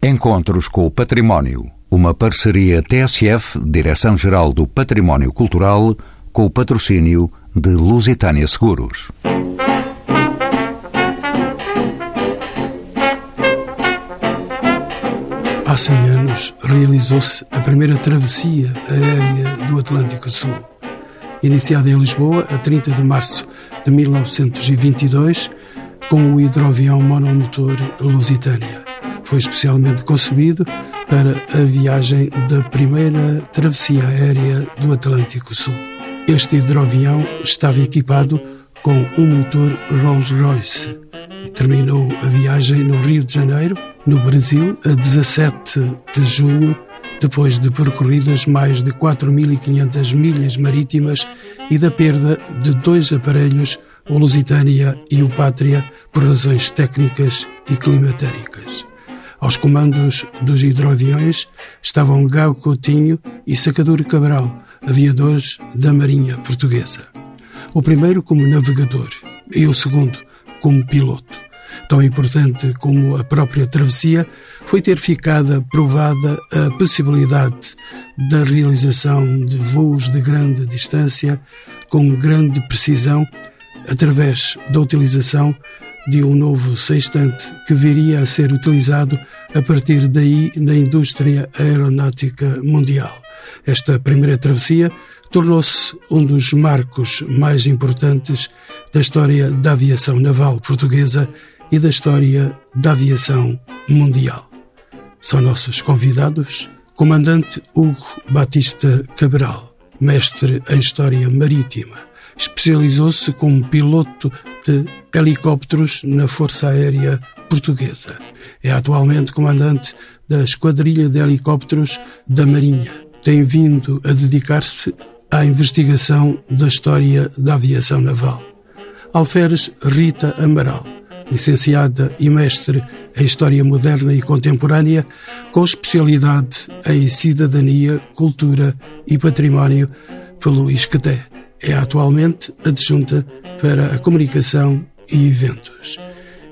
Encontros com o Património. Uma parceria TSF, Direção-Geral do Património Cultural, com o patrocínio de Lusitânia Seguros. Há 100 anos realizou-se a primeira travessia aérea do Atlântico Sul. Iniciada em Lisboa a 30 de março de 1922, com o hidroavião monomotor Lusitânia foi especialmente concebido para a viagem da primeira travessia aérea do Atlântico Sul. Este hidroavião estava equipado com um motor Rolls-Royce e terminou a viagem no Rio de Janeiro, no Brasil, a 17 de junho, depois de percorridas mais de 4.500 milhas marítimas e da perda de dois aparelhos, o Lusitânia e o Pátria, por razões técnicas e climatéricas. Aos comandos dos hidroaviões estavam Gago Coutinho e Sacadura Cabral, aviadores da Marinha Portuguesa. O primeiro como navegador e o segundo como piloto. Tão importante como a própria travessia foi ter ficado provada a possibilidade da realização de voos de grande distância com grande precisão através da utilização de um novo sextante que viria a ser utilizado a partir daí na indústria aeronáutica mundial. Esta primeira travessia tornou-se um dos marcos mais importantes da história da aviação naval portuguesa e da história da aviação mundial. São nossos convidados Comandante Hugo Batista Cabral, mestre em História Marítima, especializou-se como piloto de helicópteros na Força Aérea Portuguesa. É atualmente comandante da Esquadrilha de Helicópteros da Marinha. Tem vindo a dedicar-se à investigação da história da aviação naval. Alferes Rita Amaral, licenciada e mestre em História Moderna e Contemporânea, com especialidade em Cidadania, Cultura e Património pelo ISCTE. É atualmente adjunta para a comunicação e eventos.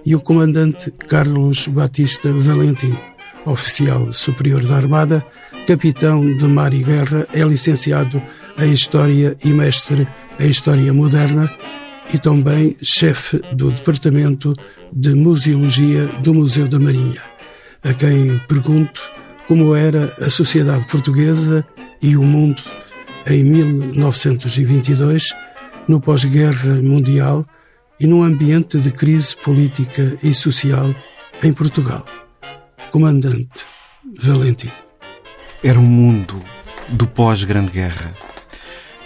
E o comandante Carlos Batista Valentim, oficial superior da Armada, capitão de mar e guerra, é licenciado em História e mestre em História Moderna e também chefe do Departamento de Museologia do Museu da Marinha, a quem pergunto como era a sociedade portuguesa e o mundo em 1922, no pós-guerra mundial e num ambiente de crise política e social em Portugal. Comandante Valentim. Era um mundo do pós-Grande Guerra.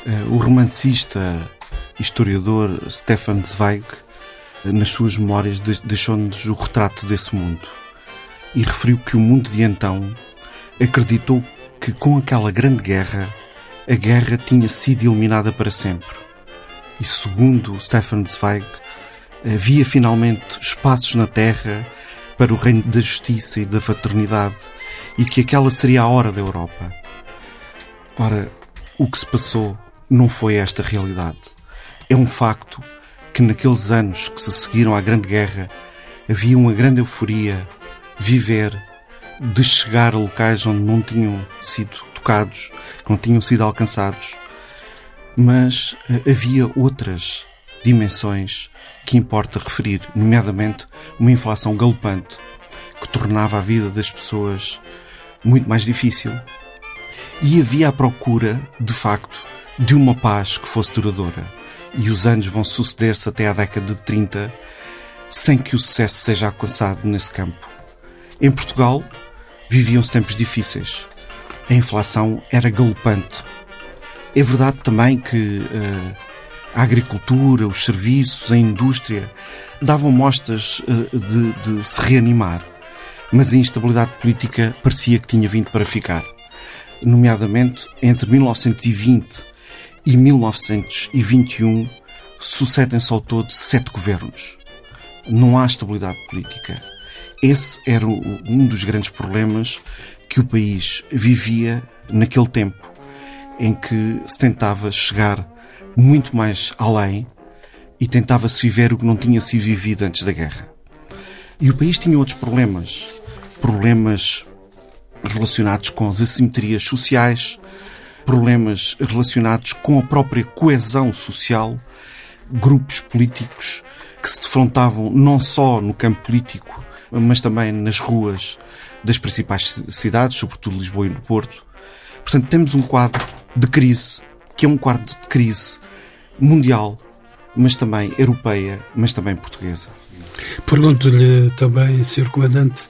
Eh, o romancista historiador Stefan Zweig, eh, nas suas memórias, deixou-nos o retrato desse mundo e referiu que o mundo de então acreditou que com aquela grande guerra a guerra tinha sido eliminada para sempre. E segundo Stefan Zweig, havia finalmente espaços na Terra para o reino da justiça e da fraternidade e que aquela seria a hora da Europa. Ora, o que se passou não foi esta realidade. É um facto que naqueles anos que se seguiram à Grande Guerra havia uma grande euforia de viver, de chegar a locais onde não tinham sido tocados, que não tinham sido alcançados. Mas eh, havia outras dimensões que importa referir, nomeadamente uma inflação galopante que tornava a vida das pessoas muito mais difícil. E havia a procura, de facto, de uma paz que fosse duradoura. E os anos vão suceder-se até à década de 30 sem que o sucesso seja alcançado nesse campo. Em Portugal, viviam-se tempos difíceis a inflação era galopante. É verdade também que uh, a agricultura, os serviços, a indústria davam mostras uh, de, de se reanimar, mas a instabilidade política parecia que tinha vindo para ficar. Nomeadamente, entre 1920 e 1921 sucedem-se ao todo sete governos. Não há estabilidade política. Esse era um dos grandes problemas que o país vivia naquele tempo em que se tentava chegar muito mais além e tentava-se viver o que não tinha sido vivido antes da guerra. E o país tinha outros problemas. problemas relacionados com as assimetrias sociais, problemas relacionados com a própria coesão social, grupos políticos que se defrontavam não só no campo político, mas também nas ruas das principais cidades, sobretudo Lisboa e Porto. Portanto, temos um quadro de crise, que é um quadro de crise mundial, mas também europeia, mas também portuguesa. Pergunto-lhe também, Sr. Comandante,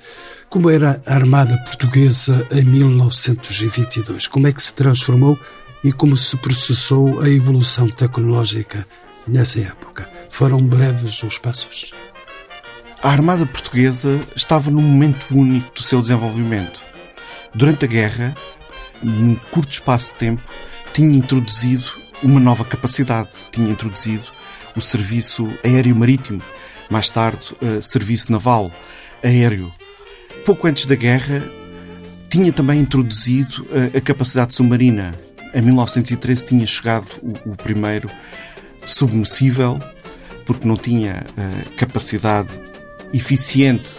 como era a Armada Portuguesa em 1922? Como é que se transformou e como se processou a evolução tecnológica nessa época? Foram breves os passos? A Armada Portuguesa estava num momento único do seu desenvolvimento. Durante a guerra, num curto espaço de tempo, tinha introduzido uma nova capacidade. Tinha introduzido o serviço aéreo-marítimo, mais tarde, uh, serviço naval aéreo pouco antes da guerra, tinha também introduzido a, a capacidade submarina. Em 1913 tinha chegado o, o primeiro submersível, porque não tinha uh, capacidade eficiente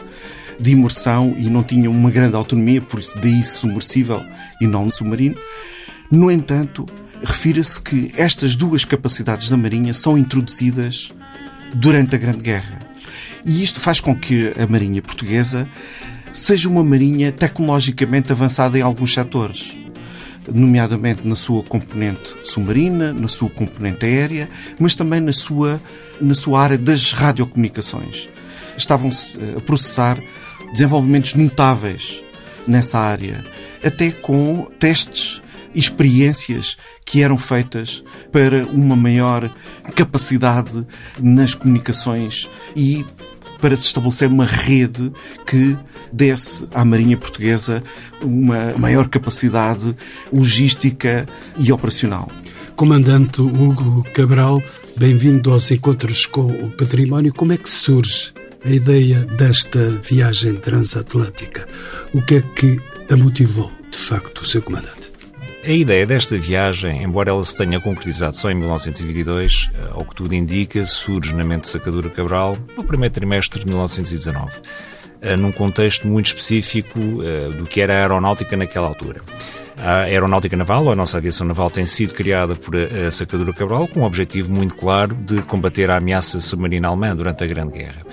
de imersão e não tinha uma grande autonomia, por isso daí submersível e não submarino. No entanto, refira-se que estas duas capacidades da Marinha são introduzidas durante a Grande Guerra. E isto faz com que a Marinha Portuguesa seja uma marinha tecnologicamente avançada em alguns setores, nomeadamente na sua componente submarina, na sua componente aérea, mas também na sua, na sua área das radiocomunicações. Estavam-se eh, a processar desenvolvimentos notáveis nessa área, até com testes e experiências que eram feitas para uma maior capacidade nas comunicações e para se estabelecer uma rede que desse à Marinha Portuguesa uma maior capacidade logística e operacional. Comandante Hugo Cabral, bem-vindo aos encontros com o património. Como é que surge a ideia desta viagem transatlântica? O que é que a motivou, de facto, o seu comandante? A ideia desta viagem, embora ela se tenha concretizado só em 1922, eh, ao que tudo indica, surge na mente de Sacadura Cabral no primeiro trimestre de 1919, eh, num contexto muito específico eh, do que era a aeronáutica naquela altura. A aeronáutica naval, ou a nossa aviação naval, tem sido criada por Sacadura Cabral com um objetivo muito claro de combater a ameaça submarina alemã durante a Grande Guerra.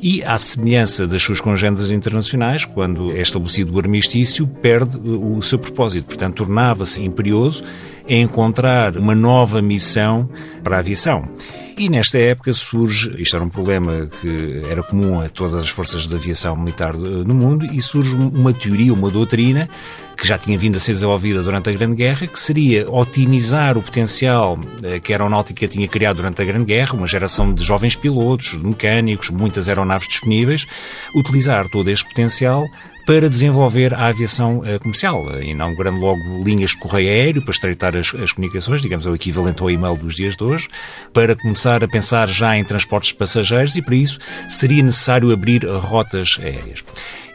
E, à semelhança das suas congêneres internacionais, quando é estabelecido o armistício, perde o seu propósito. Portanto, tornava-se imperioso encontrar uma nova missão para a aviação. E nesta época surge, isto era um problema que era comum a todas as forças de aviação militar no mundo, e surge uma teoria, uma doutrina que já tinha vindo a ser desenvolvida durante a Grande Guerra, que seria otimizar o potencial eh, que a aeronáutica tinha criado durante a Grande Guerra, uma geração de jovens pilotos, de mecânicos, muitas aeronaves disponíveis, utilizar todo este potencial para desenvolver a aviação uh, comercial, uh, inaugurando logo linhas de correio aéreo para estreitar as, as comunicações, digamos, é o equivalente ao e-mail dos dias de hoje, para começar a pensar já em transportes de passageiros e, para isso, seria necessário abrir rotas aéreas.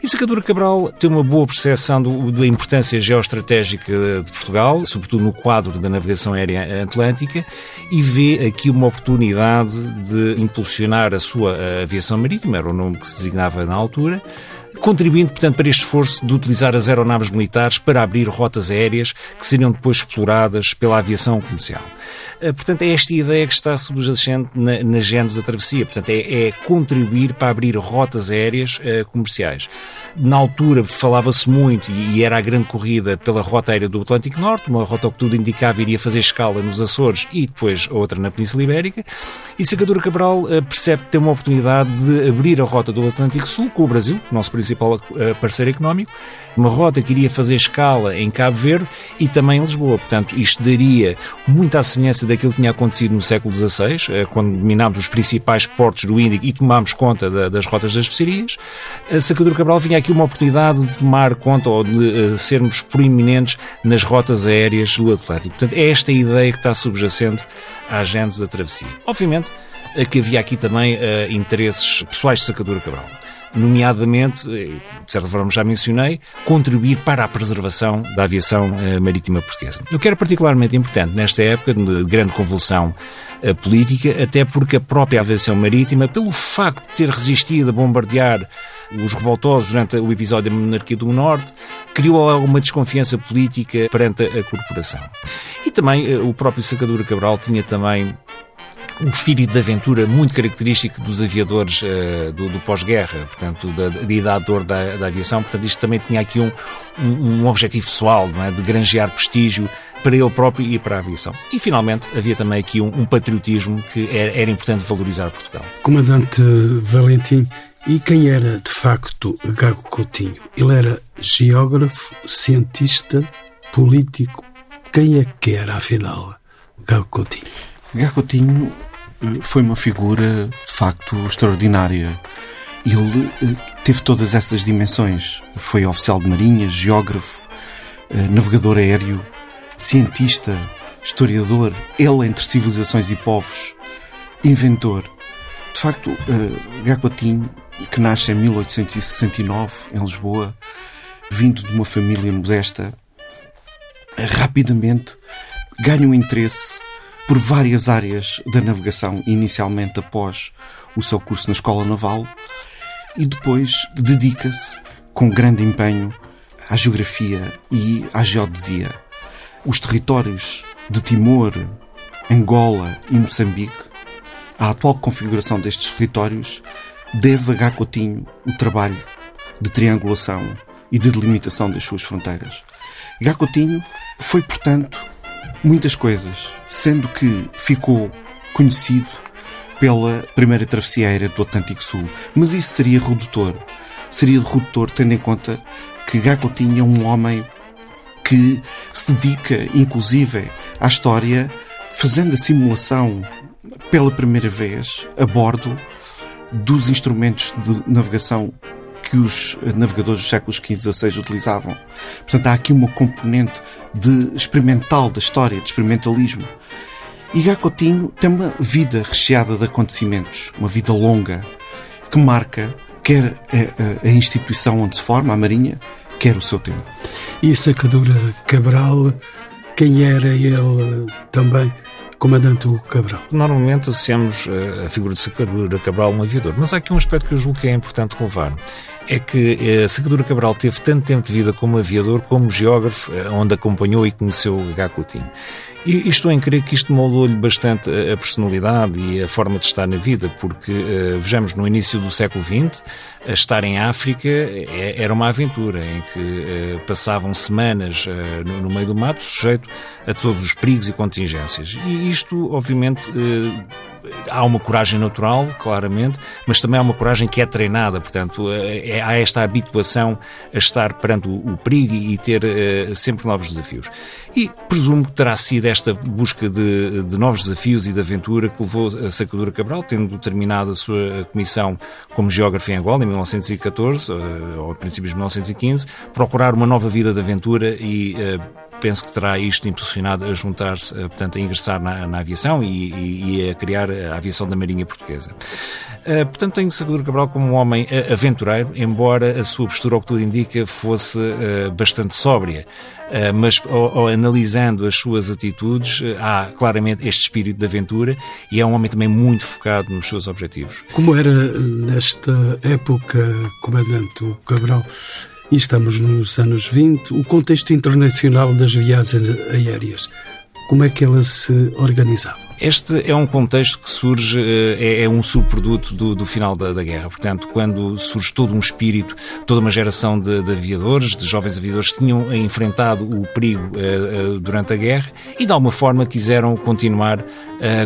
E Sacadura Cabral tem uma boa percepção do, da importância geoestratégica de Portugal, sobretudo no quadro da navegação aérea atlântica, e vê aqui uma oportunidade de impulsionar a sua aviação marítima, era o nome que se designava na altura, contribuindo, portanto, para este esforço de utilizar as aeronaves militares para abrir rotas aéreas que seriam depois exploradas pela aviação comercial. Eh, portanto, é esta ideia que está subjacente na, na gênese da travessia. Portanto, é, é contribuir para abrir rotas aéreas uh, comerciais. Na altura falava-se muito, e, e, era a grande corrida pela rota aérea do Atlântico Norte, uma rota que tudo indicava iria fazer escala nos Açores e depois outra na Península Ibérica. E Sacadura Cabral uh, percebe que tem uma oportunidade de abrir a rota do Atlântico Sul com o Brasil, nosso principal uh, parceiro económico, uma rota que iria fazer escala em Cabo Verde e também em Lisboa. Portanto, isto daria muita semelhança daquilo que tinha acontecido no século XVI, eh, quando dominámos os principais portos do Índico e tomámos conta das rotas das especiarias. A Sacadura Cabral vinha aqui uma oportunidade de tomar conta ou de uh, sermos proeminentes nas rotas aéreas do Atlântico. Portanto, é esta ideia que está subjacente à gênese da travessia. Obviamente, que havia aqui também interesses pessoais de Sacadura Cabral. Nomeadamente, de certa forma já mencionei, contribuir para a preservação da aviação eh, marítima portuguesa. O que era particularmente importante nesta época de grande convulsão eh, política, até porque a própria aviação marítima, pelo facto de ter resistido a bombardear os revoltosos durante o episódio da monarquia do Norte, criou alguma desconfiança política perante a corporação. E também eh, o próprio Sacadura Cabral tinha também um espírito de aventura muito característico dos aviadores uh, do, do pós-guerra, portanto, da, da idade de ouro da, da, aviação. Portanto, isto também tinha aqui um, um, um objetivo pessoal, é? de granjear prestígio para ele próprio e para a aviação. E, finalmente, havia também aqui um, um patriotismo que era, era importante valorizar Portugal. Comandante Valentim, e quem era de facto Gago Coutinho? Ele era geógrafo, cientista, político. Quem é que era, afinal, Gago Coutinho? Gago Coutinho eh, foi uma figura de facto extraordinária. Ele eh, teve todas essas dimensões. Foi oficial de marinha, geógrafo, eh, navegador aéreo, cientista, historiador, ele entre civilizações e povos, inventor. De facto, Gagotinho que nasce em 1869 em Lisboa, vindo de uma família modesta, rapidamente ganha um interesse por várias áreas da navegação, inicialmente após o seu curso na Escola Naval, e depois dedica-se com grande empenho à geografia e à geodesia. Os territórios de Timor, Angola e Moçambique, a atual configuração destes territórios deve a Gacotinho o trabalho de triangulação e de delimitação das suas fronteiras. Gacotinho foi, portanto, muitas coisas, sendo que ficou conhecido pela primeira travessia do Atlântico Sul. Mas isso seria redutor. Seria redutor tendo em conta que Gacotinho é um homem que se dedica, inclusive, à história, fazendo a simulação pela primeira vez a bordo dos instrumentos de navegação que os navegadores dos séculos XV e XVI utilizavam. Portanto, há aqui uma componente de experimental da história, de experimentalismo. E Gacotinho tem uma vida recheada de acontecimentos, uma vida longa, que marca quer a, a, a instituição onde se forma, a Marinha, quer o seu tempo. E Sacadura Cabral, quem era ele também? Comandante Hugo Cabral. Normalmente associamos eh, a figura de Sacadura Cabral a um aviador, mas há aqui um aspecto que eu julgo que é importante relevar. É que eh, Sacadura Cabral teve tanto tempo de vida como aviador, como geógrafo, eh, onde acompanhou e conheceu H. Coutinho. E estou em crer que isto moldou-lhe bastante a personalidade e a forma de estar na vida, porque, uh, vejamos, no início do século XX, estar em África é, era uma aventura em que uh, passavam semanas uh, no, no, meio do mato, sujeito a todos os perigos e contingências. E isto, obviamente, há uma coragem natural, claramente, mas também há uma coragem que é treinada, portanto, é, é há esta habituação a estar perante o, o perigo e ter uh, sempre novos desafios. E presumo que terá sido esta busca de, de, novos desafios e de aventura que levou a Sacadura Cabral, tendo terminado a sua comissão como geógrafo em Angola, em 1914, uh, eh, ou a princípios de 1915, procurar uma nova vida de aventura e uh, penso que terá isto impulsionado a juntar-se, eh, portanto, a ingressar na, na aviação e, e, e, a criar a aviação da Marinha Portuguesa. Uh, portanto, tenho Sacadura Cabral como um homem eh, aventureiro, embora a sua postura, ao que tudo indica, fosse uh, bastante sóbria. Uh, mas analisando as suas atitudes, há claramente este espírito de aventura e é um homem também muito focado nos seus objetivos. Como era nesta época, comandante Cabral, e estamos nos anos 20, o contexto internacional das viagens aéreas. Como é que ela se organizava? Este é um contexto que surge, eh, é, é um subproduto do, do final da, da, guerra. Portanto, quando surge todo um espírito, toda uma geração de, de aviadores, de jovens aviadores que tinham enfrentado o perigo uh, uh, durante a guerra e de alguma forma quiseram continuar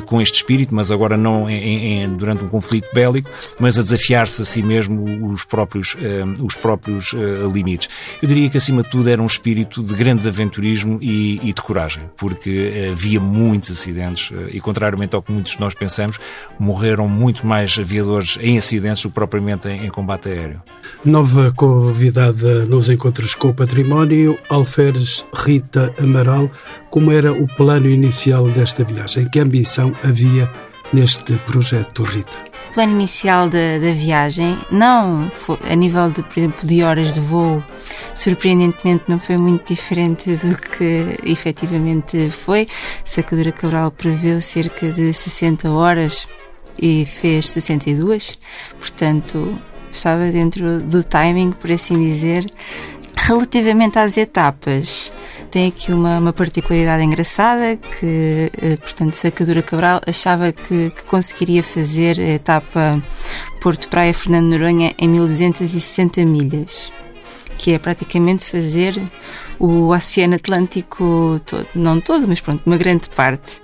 com este espírito, mas agora não em, em, durante um conflito bélico, mas a desafiar-se a si mesmo os próprios, os próprios limites. Eu diria que acima de tudo era um espírito de grande aventurismo e, e de coragem, porque havia muitos acidentes e contrariamente ao que muitos de nós pensamos, morreram muito mais aviadores em acidentes do que propriamente em, em combate aéreo. Nova convidada nos encontros com o património, Alferes Rita Amaral. Como era o plano inicial desta viagem? Que ambição havia neste projeto, Rita? Plano inicial da, da viagem, não foi, a nível de, por exemplo, de horas de voo, surpreendentemente não foi muito diferente do que efetivamente foi. Sacadura Cabral preveu cerca de 60 horas e fez 62, portanto estava dentro do timing, por assim dizer. Relativamente às etapas, tem aqui uma, uma particularidade engraçada que, eh, portanto, Sacadura Cabral achava que, que conseguiria fazer a etapa Porto Praia Fernando Noronha em 1260 milhas que é praticamente fazer o Oceano Atlântico todo, não todo, mas pronto, uma grande parte,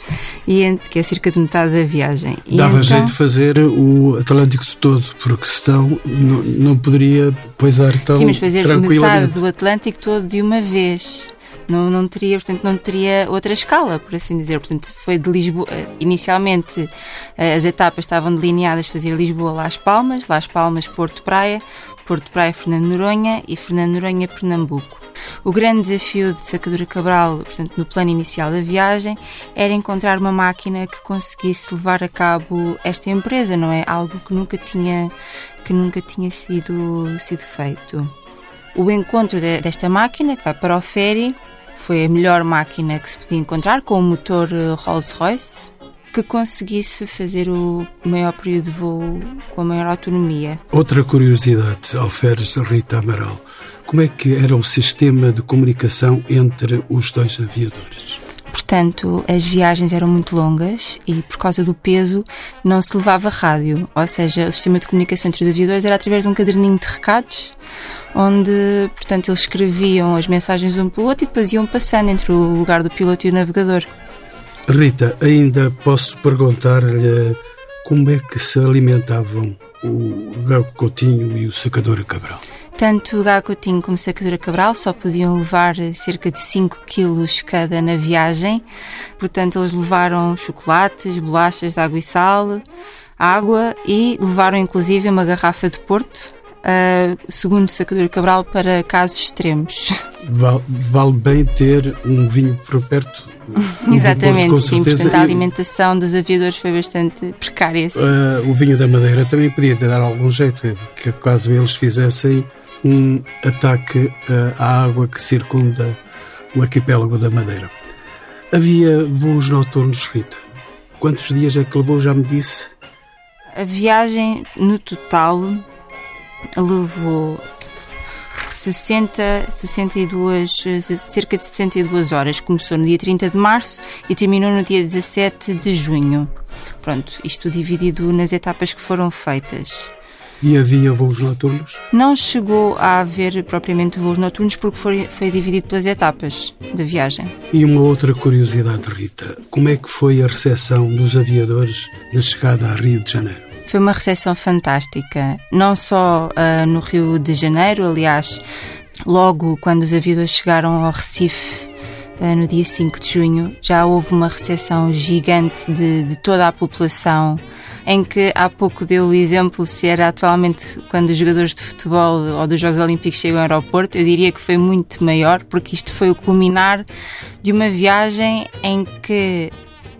e que é cerca de metade da viagem. E Dava então... jeito de fazer o Atlântico todo, porque senão não, não poderia poisar tão Sim, mas fazer metade do Atlântico todo de uma vez não, não teria, portanto, não teria outra escala, por assim dizer. Portanto, foi de Lisboa, inicialmente as etapas estavam delineadas fazer Lisboa Las Palmas, Las Palmas Porto Praia, Porto Praia Fernando Noronha e Fernando Noronha Pernambuco. O grande desafio de Sacadura Cabral, portanto, no plano inicial da viagem, era encontrar uma máquina que conseguisse levar a cabo esta empresa, não é? Algo que nunca tinha, que nunca tinha sido, sido feito. O encontro de, desta máquina, que vai para o ferry, foi a melhor máquina que se podia encontrar, com o motor eh, Rolls-Royce, que conseguisse fazer o maior período de voo com a maior autonomia. Outra curiosidade, Alferes Rita Amaral, como é que era o sistema de comunicação entre os dois aviadores? Portanto, as viagens eram muito longas e, por causa do peso, não se levava rádio. Ou seja, o sistema de comunicação entre os aviadores era através de um caderninho de recados, onde, portanto, eles escreviam as mensagens um pelo outro e depois iam passando entre o lugar do piloto e o navegador. Rita, ainda posso perguntar-lhe como é que se alimentavam o Gago Coutinho e o Sacador Cabral? Tanto o Gago Coutinho como o Sacadura Cabral só podiam levar cerca de 5 quilos cada na viagem. Portanto, eles levaram chocolates, bolachas de água e sal, água e levaram inclusive uma garrafa de Porto uh, segundo Sacadura Cabral, para casos extremos. Vale, vale bem ter um vinho por perto. Exatamente, Porto, sim. Portanto, a alimentação dos aviadores foi bastante precária. Uh, o vinho da Madeira também podia dar algum jeito, que caso eles fizessem um ataque uh, à água que circunda o arquipélago da Madeira. Havia voos noturnos, Rita. Quantos dias é que levou? Já me disse. A viagem no total levou 60, 62, cerca de 62 horas. Começou no dia 30 de março e terminou no dia 17 de junho. Pronto, isto dividido nas etapas que foram feitas. E havia voos noturnos? Não chegou a haver propriamente voos noturnos porque foi, foi dividido pelas etapas da viagem. E uma outra curiosidade, Rita: como é que foi a recepção dos aviadores na chegada a Rio de Janeiro? Foi uma recepção fantástica, não só uh, no Rio de Janeiro, aliás, logo quando os aviadores chegaram ao Recife, no dia 5 de junho, já houve uma recepção gigante de, de toda a população em que há pouco deu o exemplo se era atualmente quando os jogadores de futebol ou dos Jogos Olímpicos chegam ao aeroporto, eu diria que foi muito maior, porque isto foi o culminar de uma viagem em que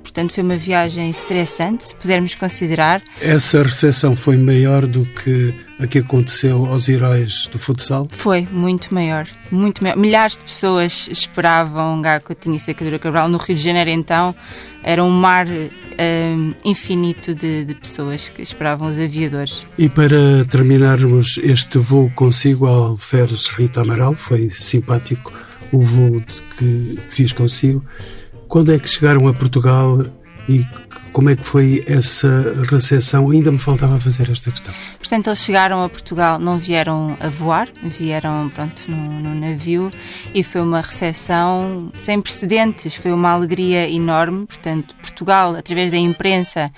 Portanto, foi uma viagem estressante, se pudermos considerar. Essa recepção foi maior do que a que aconteceu aos heróis do futsal? Foi, muito maior. Muito maior. Milhares de pessoas esperavam Gago Coutinho e Secadura Cabral. No Rio de Janeiro, então, era um mar um, infinito de, de, pessoas que esperavam os aviadores. E para terminarmos este voo consigo ao Alferes Rita Amaral, foi simpático o voo que fiz consigo. Quando é que chegaram a Portugal e como é que foi essa recepção? Ainda me faltava fazer esta questão. Portanto, eles chegaram a Portugal, não vieram a voar, vieram pronto no, no navio e foi uma recepção sem precedentes, foi uma alegria enorme. Portanto, Portugal, através da imprensa,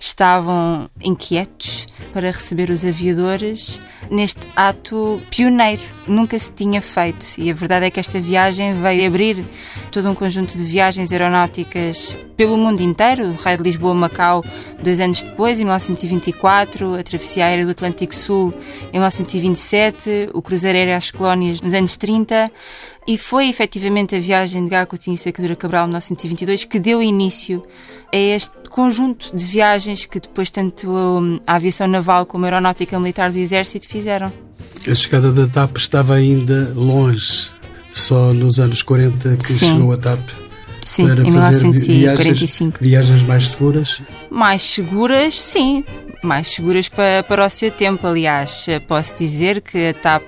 estavam inquietos para receber os aviadores neste ato pioneiro. Nunca se tinha feito e a verdade é que esta viagem veio abrir todo um conjunto de viagens aeronáuticas pelo mundo inteiro o raio de Lisboa-Macau, dois anos depois, em 1924, a travessia aérea do Atlântico Sul, em 1927, o cruzeiro aéreo às colónias, nos anos 30, e foi efetivamente a viagem de Gago Coutinho e Sacadura Cabral, em 1922, que deu início a este conjunto de viagens que depois tanto hum, a aviação naval como a aeronáutica militar do Exército fizeram. A chegada da TAP estava ainda longe, só nos anos 40 que Sim. chegou a TAP. Sim, para em fazer 1945. Viagens, viagens mais seguras. Mais seguras, sim. Mais seguras para, para o seu tempo. Aliás, posso dizer que a TAP,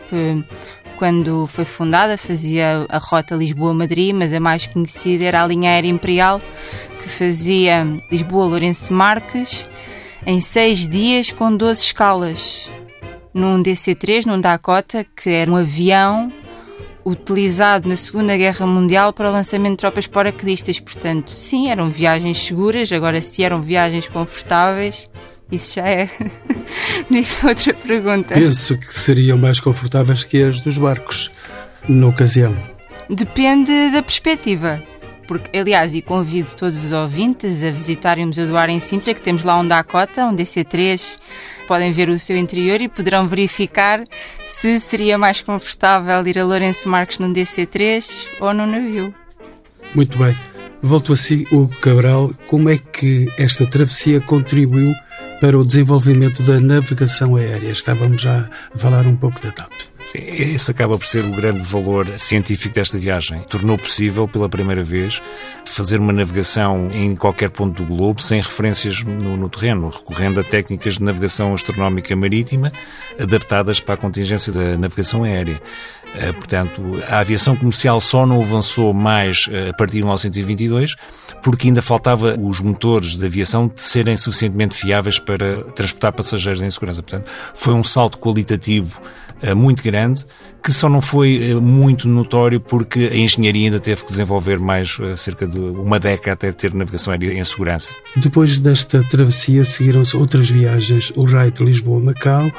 quando foi fundada, fazia a rota Lisboa-Madrid, mas a mais conhecida era a linha aérea imperial, que fazia Lisboa-Lourenço Marques em seis dias com 12 escalas. Num DC-3, num Dakota, que era um avião utilizado na Segunda Guerra Mundial para o lançamento de tropas paraquedistas. Portanto, sim, eram viagens seguras. Agora, se eram viagens confortáveis, isso já é outra pergunta. Penso que seriam mais confortáveis que as dos barcos, na ocasião. Depende da perspectiva. Porque, aliás, e convido todos os ouvintes a visitarem o Museu do Ar em Sintra, que temos lá um Dakota, um DC-3. Podem ver o seu interior e poderão verificar se seria mais confortável ir a Lourenço Marques num DC-3 ou num navio. Muito bem. Volto a si, Hugo Cabral. Como é que esta travessia contribuiu para o desenvolvimento da navegação aérea? Estávamos já a falar um pouco da TAP. Sim, esse acaba por ser o grande valor científico desta viagem. Tornou possível, pela primeira vez, fazer uma navegação em qualquer ponto do globo sem referências no, no terreno, recorrendo a técnicas de navegação astronómica marítima adaptadas para a contingência da navegação aérea. Uh, portanto, a aviação comercial só não avançou mais uh, a partir de 1922 porque ainda faltava os motores de aviação de serem suficientemente fiáveis para transportar passageiros em segurança. Portanto, foi um salto qualitativo muito grande que só não foi muito notório porque a engenharia ainda teve que desenvolver mais cerca de uma década até ter navegação aérea em segurança. Depois desta travessia seguiram-se outras viagens, o raio de Lisboa-Macau,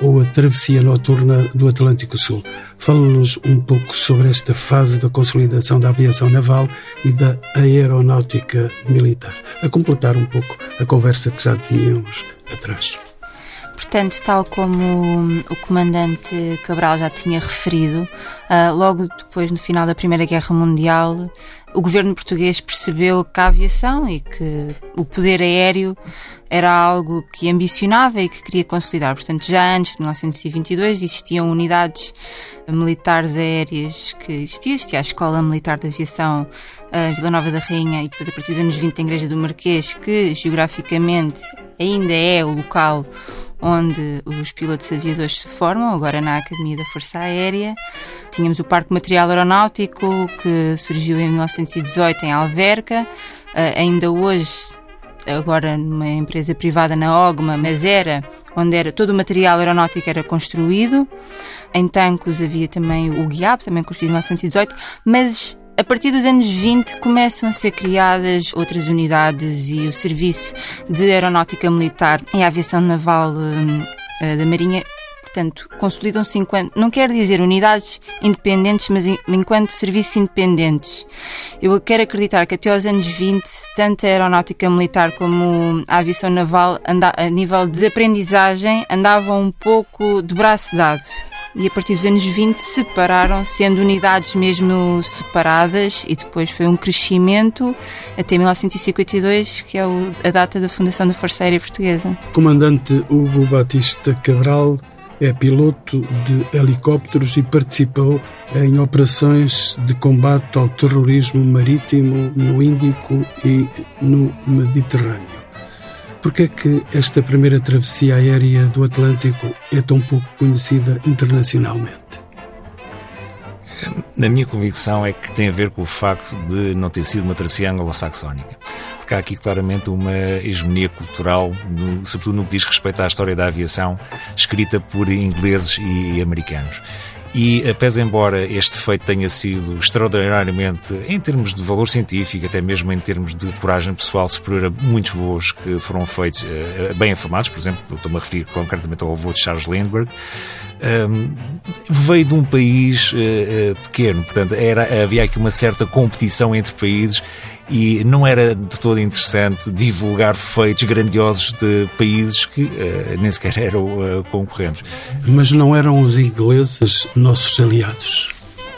ou a travessia noturna do Atlântico Sul. Fala-nos um pouco sobre esta fase da consolidação da aviação naval e da aeronáutica militar, a completar um pouco a conversa que já tínhamos atrás. Portanto, tal como o comandante Cabral já tinha referido, logo depois, no final da Primeira Guerra Mundial, o governo português percebeu que a aviação e que o poder aéreo era algo que ambicionava e que queria consolidar. Portanto, já antes de 1922 existiam unidades militares aéreas que existiam. Existia a Escola Militar de Aviação a Vila Nova da Rainha e depois, a partir dos anos 20, a Igreja do Marquês, que geograficamente ainda é o local onde os pilotos aviadores se formam, agora na Academia da Força Aérea. Tínhamos o Parque Material Aeronáutico, que surgiu em 1918 em Alverca. Uh, ainda hoje, agora numa empresa privada na Ogma, mas era onde era todo o material aeronáutico era construído. Em Tancos havia também o GUIAP, também construído em 1918, mas a partir dos anos 20 começam a ser criadas outras unidades e o Serviço de Aeronáutica Militar e Aviação Naval uh, da Marinha. Portanto, consolidam-se enquanto, não quer dizer unidades independentes, mas enquanto serviços independentes. Eu quero acreditar que até aos anos 20, tanto a aeronáutica militar como a aviação naval, a nível de aprendizagem, andavam um pouco de braço dado e a partir dos anos 20 separaram, sendo unidades mesmo separadas, e depois foi um crescimento até 1952, que é a data da fundação da Força Aérea Portuguesa. Comandante Hugo Batista Cabral é piloto de helicópteros e participou em operações de combate ao terrorismo marítimo no Índico e no Mediterrâneo. Por que é que esta primeira travessia aérea do Atlântico é tão pouco conhecida internacionalmente? Na minha convicção é que tem a ver com o facto de não ter sido uma travessia anglo-saxónica. Porque há aqui claramente uma hegemonia cultural, no, sobretudo no que diz respeito à história da aviação, escrita por ingleses e americanos. E, pese embora este feito tenha sido extraordinariamente, em termos de valor científico, até mesmo em termos de coragem pessoal, superior a muitos voos que foram feitos uh, bem informados, por exemplo, estou-me a referir concretamente ao voo de Charles Lindbergh, um, veio de um país uh, pequeno, portanto era, havia aqui uma certa competição entre países e não era de todo interessante divulgar feitos grandiosos de países que uh, nem sequer eram uh, concorrentes. Mas não eram os ingleses nossos aliados?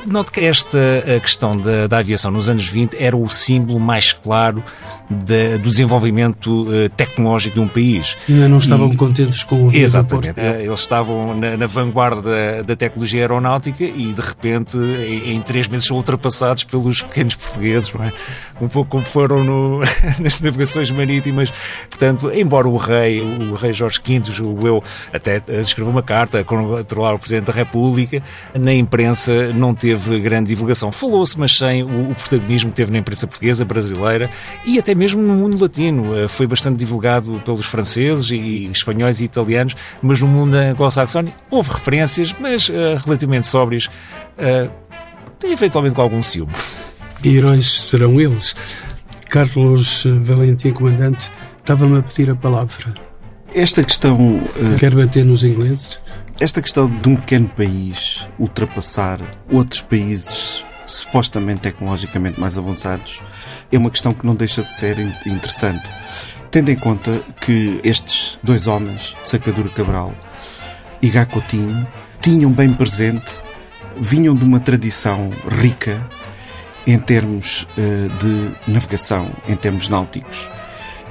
Note que esta questão da, da, aviação nos anos 20 era o símbolo mais claro de, do desenvolvimento uh, tecnológico de um país. Ainda não estavam e, contentes com o Exatamente. Uh, eles estavam na, na vanguarda da, da, tecnologia aeronáutica e, de repente, em, em, três meses são ultrapassados pelos pequenos portugueses, é? Um pouco como foram no, nas navegações marítimas. Portanto, embora o rei, o rei Jorge V, julgo eu, até escreveu uma carta a controlar o Presidente da República, na imprensa não teve grande divulgação. Falou-se, mas sem o, o protagonismo que teve na imprensa portuguesa, brasileira e até mesmo no mundo latino. Eh, foi bastante divulgado pelos franceses e espanhóis e italianos, mas no mundo anglo-saxónico houve referências, mas uh, relativamente sóbrias. Uh, eventualmente com algum ciúme. Heróis serão eles. Carlos Valentim, comandante, estava-me a pedir a palavra. Esta questão. Uh, Quer bater nos ingleses? Esta questão de um pequeno país ultrapassar outros países supostamente tecnologicamente mais avançados é uma questão que não deixa de ser interessante. Tendo em conta que estes dois homens, Sacadura Cabral e Gacotinho, tinham bem presente, vinham de uma tradição rica em termos uh, de navegação, em termos náuticos,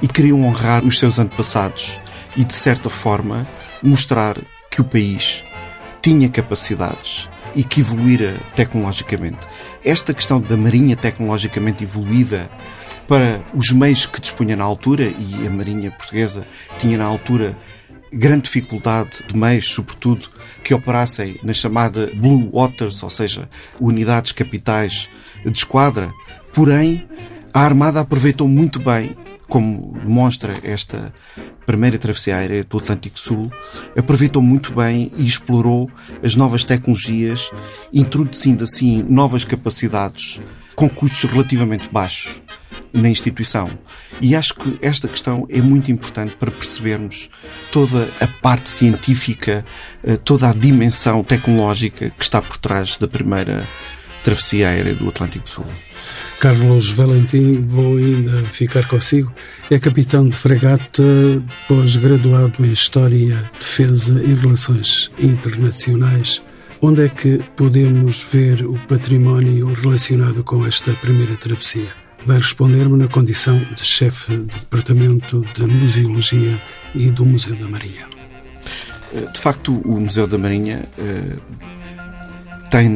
e queriam honrar os seus antepassados e, de certa forma, mostrar que o país tinha capacidades e que evoluíra tecnologicamente. Esta questão da Marinha tecnologicamente evoluída para os meios que dispunha na altura, e a Marinha Portuguesa tinha na altura grande dificuldade de meios, sobretudo, que operassem na chamada Blue Waters, ou seja, unidades capitais de esquadra. Porém, a Armada aproveitou muito bem como demonstra esta primeira travessia aérea do Atlântico Sul, aproveitou muito bem e explorou as novas tecnologias, introduzindo assim novas capacidades com custos relativamente baixos na instituição. E acho que esta questão é muito importante para percebermos toda a parte científica, eh, toda a dimensão tecnológica que está por trás da primeira travessia aérea do Atlântico Sul. Carlos Valentim, vou ainda ficar consigo. É capitão de fragata, pós-graduado em História, Defesa e Relações Internacionais. Onde é que podemos ver o património relacionado com esta primeira travessia? Vai responder-me na condição de chefe de Departamento de Museologia e do Museu da Marinha. De facto, o Museu da Marinha uh, tem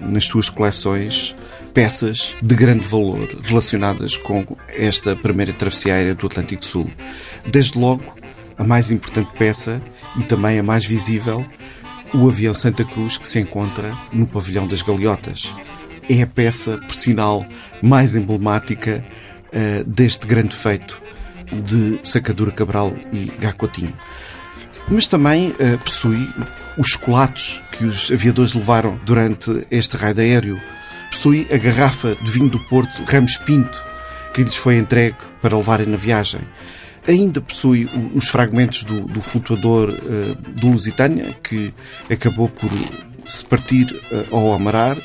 nas suas coleções peças de grande valor relacionadas com esta primeira travessia aérea do Atlântico Sul. Desde logo, a mais importante peça e também a mais visível, o avião Santa Cruz que se encontra no pavilhão das Galeotas. É a peça, por sinal, mais emblemática uh, deste grande feito de Sacadura Cabral e Gacotinho. Mas também uh, possui os chocolates que os aviadores levaram durante este raio aéreo, possui a garrafa de vinho do Porto Ramos Pinto, que lhes foi entregue para levarem na viagem. Ainda possui os fragmentos do, do flutuador uh, do Lusitânia, que acabou por se partir uh, ao amarar.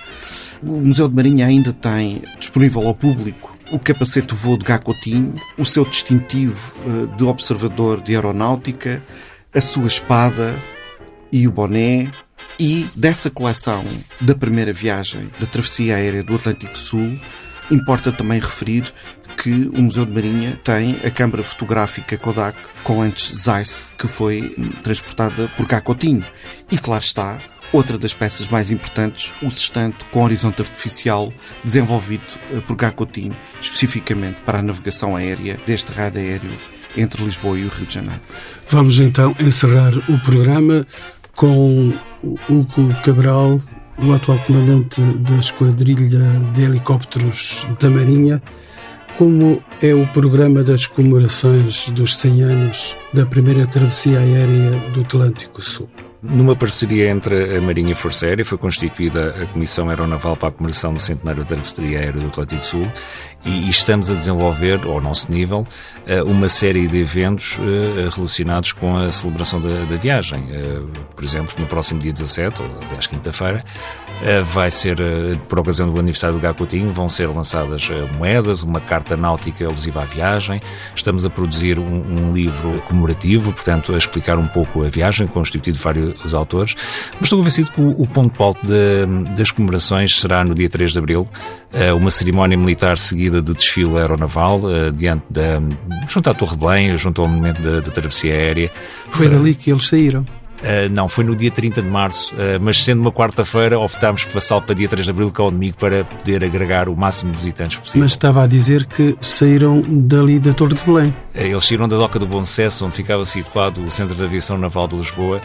O Museu de Marinha ainda tem disponível ao público o capacete voo de Gacotinho, o seu distintivo uh, de observador de aeronáutica, a sua espada e o boné, e dessa coleção da primeira viagem da travessia aérea do Atlântico Sul, importa também referir que o Museu de Marinha tem a câmara fotográfica Kodak com antes Zeiss, que foi transportada por Cacotinho. E claro está, outra das peças mais importantes, o sextante com horizonte artificial desenvolvido eh, por Gacotinho, especificamente para a navegação aérea deste rádio aéreo entre Lisboa e o Rio de Janeiro. Vamos então encerrar o programa com Hugo Cabral, o atual comandante da Esquadrilha de Helicópteros da Marinha, como é o programa das comemorações dos 100 anos da primeira travessia aérea do Atlântico Sul. Numa parceria entre a Marinha e a Força Aérea foi constituída a Comissão Aeronaval para a comemoração do centenário da Travessia Aérea do Atlântico Sul e estamos a desenvolver, ao nosso nível, eh, uma série de eventos eh, relacionados com a celebração da, da viagem. Eh, por exemplo, no próximo dia 17, ou aliás quinta-feira, vai ser, eh, por ocasião do aniversário do Gacotinho, vão ser lançadas eh, moedas, uma carta náutica alusiva à viagem. Estamos a produzir um, um livro comemorativo, portanto, a explicar um pouco a viagem, constituído de vários autores. Mas estou convencido que o, o ponto alto de, das comemorações será no dia 3 de abril, uma cerimónia militar seguida de desfile aeronaval, diante da, junto à Torre de Belém, junto ao monumento da, travessia aérea. Foi dali que eles saíram. Uh, não, foi no dia 30 de março, uh, mas sendo uma quarta-feira, optámos por passá-lo para dia 3 de abril, que é o domingo, para poder agregar o máximo de visitantes possível. Mas estava a dizer que saíram dali da Torre de Belém. Uh, eles saíram da Doca do Bom Sucesso, onde ficava situado o Centro de Aviação Naval de Lisboa,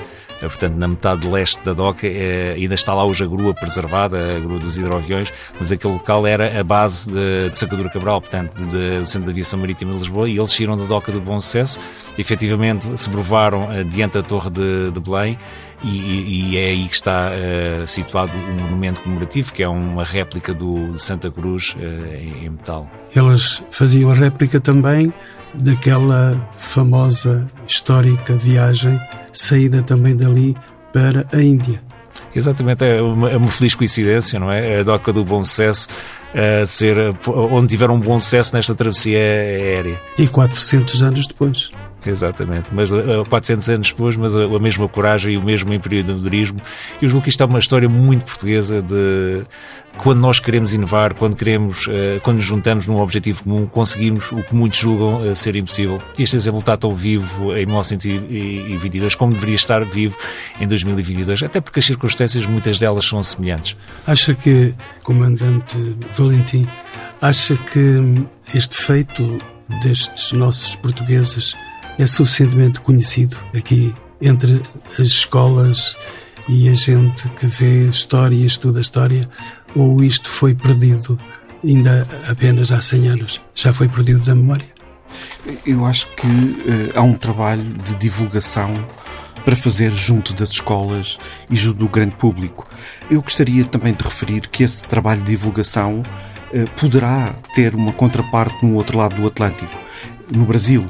portanto, na metade leste da doca, eh, ainda está lá hoje a grua preservada, a grua dos hidroaviões, mas aquele local era a base de, de Sacadura Cabral, portanto, do Centro de Aviação Marítima de Lisboa, e eles saíram da doca do Bom Sucesso, efetivamente se provaram uh, diante da Torre de, de Belém, e, e, é aí que está uh, situado o monumento comemorativo, que é uma réplica do de Santa Cruz uh, em, em, metal. Eles faziam a réplica também daquela famosa histórica viagem saída também dali para a Índia. Exatamente, é uma, é uma feliz coincidência, não é? A doca do bom sucesso a ser onde tiveram um bom sucesso nesta travessia aérea. E 400 anos depois. Exatamente, mas 400 anos depois, mas a, mesma coragem e o mesmo empreendedorismo. E julgo que isto é uma história muito portuguesa de quando nós queremos inovar, quando queremos, eh, quando nos juntamos num objetivo comum, conseguimos o que muitos julgam eh, ser impossível. Este exemplo está tão vivo em 1922 como deveria estar vivo em 2022, até porque as circunstâncias, muitas delas, são semelhantes. Acha que, Comandante Valentim, acha que este feito destes nossos portugueses é suficientemente conhecido aqui entre as escolas e a gente que vê história e estuda história, ou isto foi perdido ainda apenas há 100 anos? Já foi perdido da memória? Eu acho que uh, há um trabalho de divulgação para fazer junto das escolas e junto do grande público. Eu gostaria também de referir que esse trabalho de divulgação uh, poderá ter uma contraparte no outro lado do Atlântico, no Brasil.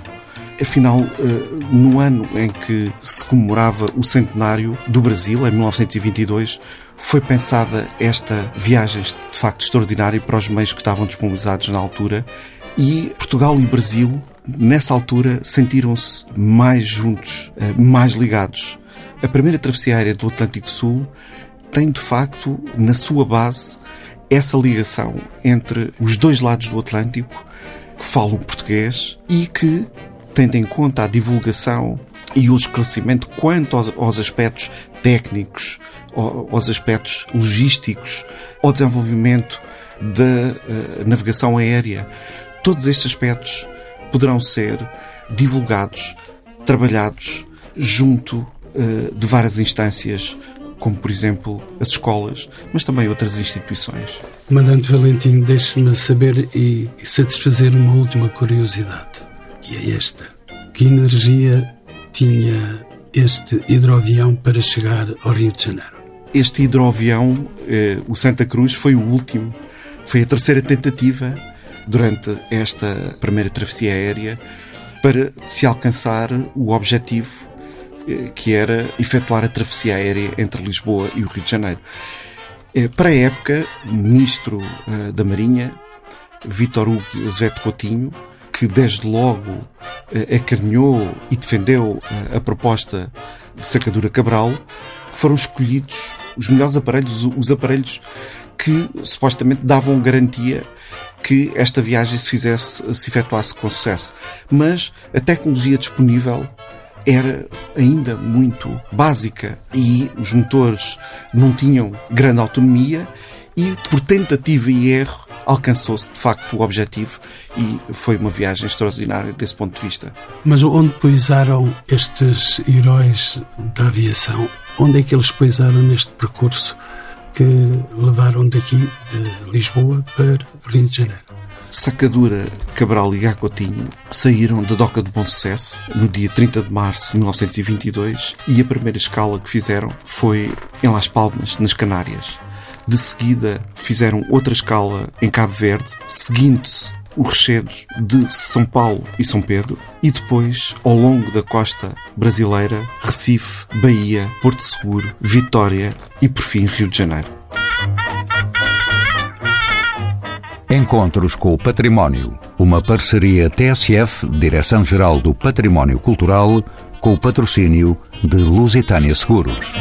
Afinal, eh, no ano em que se comemorava o centenário do Brasil, em 1922, foi pensada esta viagem de facto extraordinária para os meios que estavam disponibilizados na altura e Portugal e Brasil, nessa altura, sentiram-se mais juntos, eh, mais ligados. A primeira travessia aérea do Atlântico Sul tem de facto na sua base essa ligação entre os dois lados do Atlântico que falam português e que tendo em conta a divulgação e o esclarecimento quanto aos, aos aspectos técnicos, aos aspectos logísticos, ao desenvolvimento da uh, navegação aérea. Todos estes aspectos poderão ser divulgados, trabalhados junto uh, de várias instâncias, como por exemplo as escolas, mas também outras instituições. Comandante Valentim, deixe-me saber e satisfazer uma última curiosidade que é esta. Que energia tinha este hidroavião para chegar ao Rio de Janeiro? Este hidroavião, eh, o Santa Cruz, foi o último. Foi a terceira tentativa durante esta primeira travessia aérea para se alcançar o objetivo eh, que era efetuar a travessia aérea entre Lisboa e o Rio de Janeiro. Eh, para a época, o ministro eh, da Marinha, Vítor Hugo Azevedo Coutinho, que desde logo eh, acarinhou e defendeu eh, a proposta de Sacadura Cabral, foram escolhidos os melhores aparelhos, os aparelhos que supostamente davam garantia que esta viagem se fizesse, se efetuasse com sucesso. Mas a tecnologia disponível era ainda muito básica e os motores não tinham grande autonomia e por tentativa e erro alcançou-se de facto o objetivo e foi uma viagem extraordinária desse ponto de vista. Mas onde pousaram estes heróis da aviação? Onde é que eles pousaram neste percurso que levaram daqui de Lisboa para Rio de Janeiro? Sacadura, Cabral e Gacotinho saíram da Doca de Bom Sucesso no dia 30 de março de 1922 e a primeira escala que fizeram foi em Las Palmas, nas Canárias. De seguida fizeram outra escala em Cabo Verde, seguindo-se os rochedos de São Paulo e São Pedro, e depois, ao longo da costa brasileira, Recife, Bahia, Porto Seguro, Vitória e, por fim, Rio de Janeiro. Encontros com o Património. Uma parceria TSF, Direção-Geral do Património Cultural, com o patrocínio de Lusitânia Seguros.